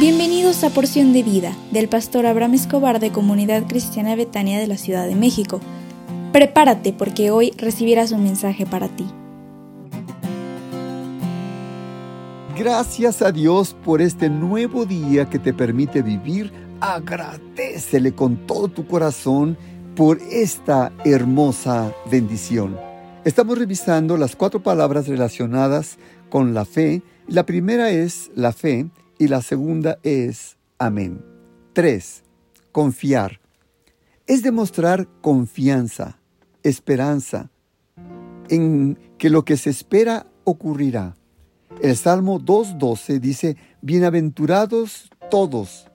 Bienvenidos a Porción de Vida del pastor Abraham Escobar de Comunidad Cristiana Betania de la Ciudad de México. Prepárate porque hoy recibirás un mensaje para ti. Gracias a Dios por este nuevo día que te permite vivir. Agradecele con todo tu corazón por esta hermosa bendición. Estamos revisando las cuatro palabras relacionadas con la fe. La primera es la fe y la segunda es amén. 3. Confiar. Es demostrar confianza, esperanza en que lo que se espera ocurrirá. El Salmo 2.12 dice, Bienaventurados todos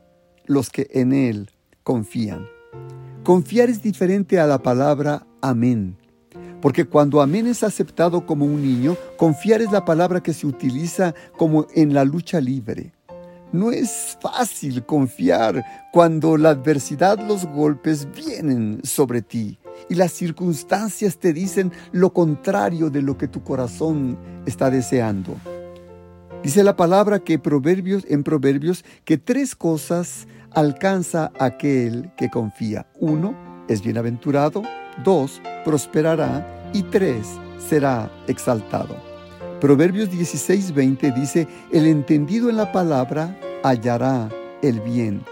los que en Él confían. Confiar es diferente a la palabra amén. Porque cuando amén es aceptado como un niño, confiar es la palabra que se utiliza como en la lucha libre. No es fácil confiar cuando la adversidad, los golpes vienen sobre ti y las circunstancias te dicen lo contrario de lo que tu corazón está deseando. Dice la palabra que proverbios, en Proverbios que tres cosas alcanza aquel que confía. Uno, es bienaventurado. Dos, prosperará. Y tres, será exaltado. Proverbios 16:20 dice, el entendido en la palabra hallará el bien,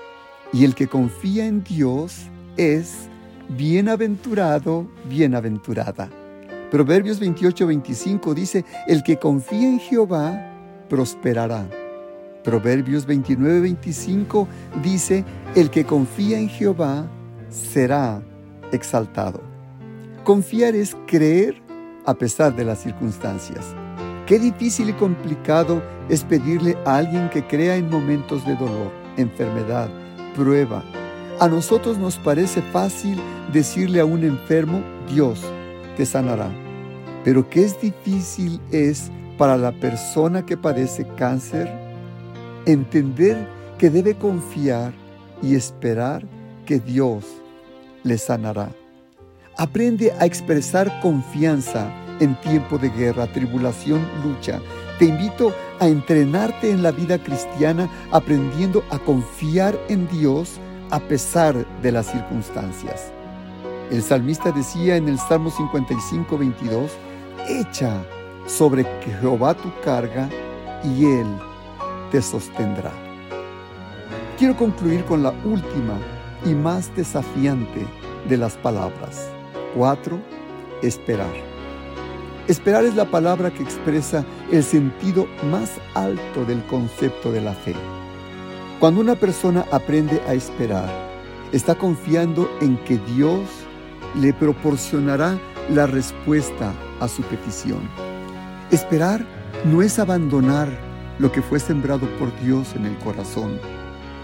y el que confía en Dios es bienaventurado, bienaventurada. Proverbios 28:25 dice, el que confía en Jehová prosperará. Proverbios 29:25 dice, el que confía en Jehová será exaltado. Confiar es creer a pesar de las circunstancias. Qué difícil y complicado es pedirle a alguien que crea en momentos de dolor, enfermedad, prueba. A nosotros nos parece fácil decirle a un enfermo, Dios te sanará. Pero qué es difícil es para la persona que padece cáncer entender que debe confiar y esperar que Dios le sanará. Aprende a expresar confianza en tiempo de guerra, tribulación, lucha. Te invito a entrenarte en la vida cristiana aprendiendo a confiar en Dios a pesar de las circunstancias. El salmista decía en el Salmo 55, 22, Echa sobre Jehová tu carga y Él te sostendrá. Quiero concluir con la última y más desafiante de las palabras. 4. Esperar. Esperar es la palabra que expresa el sentido más alto del concepto de la fe. Cuando una persona aprende a esperar, está confiando en que Dios le proporcionará la respuesta a su petición. Esperar no es abandonar lo que fue sembrado por Dios en el corazón.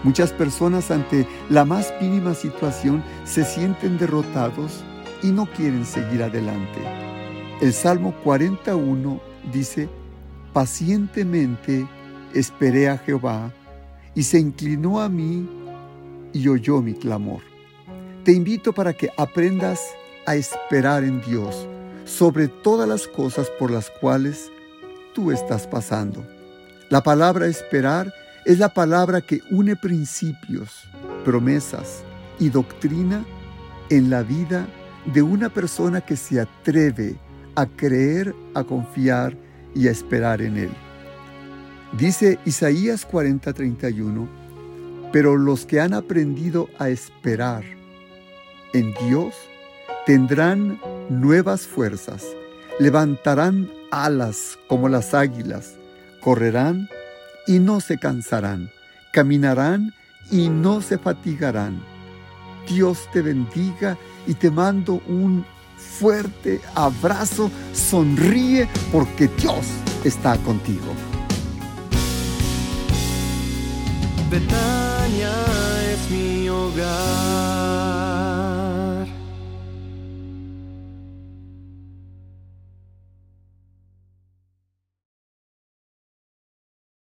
Muchas personas ante la más mínima situación se sienten derrotados y no quieren seguir adelante. El Salmo 41 dice, pacientemente esperé a Jehová y se inclinó a mí y oyó mi clamor. Te invito para que aprendas a esperar en Dios sobre todas las cosas por las cuales tú estás pasando. La palabra esperar es la palabra que une principios, promesas y doctrina en la vida de una persona que se atreve a creer, a confiar y a esperar en Él. Dice Isaías 40:31, pero los que han aprendido a esperar en Dios tendrán nuevas fuerzas, levantarán alas como las águilas, correrán y no se cansarán, caminarán y no se fatigarán. Dios te bendiga y te mando un fuerte abrazo, sonríe porque Dios está contigo. Betania es mi hogar.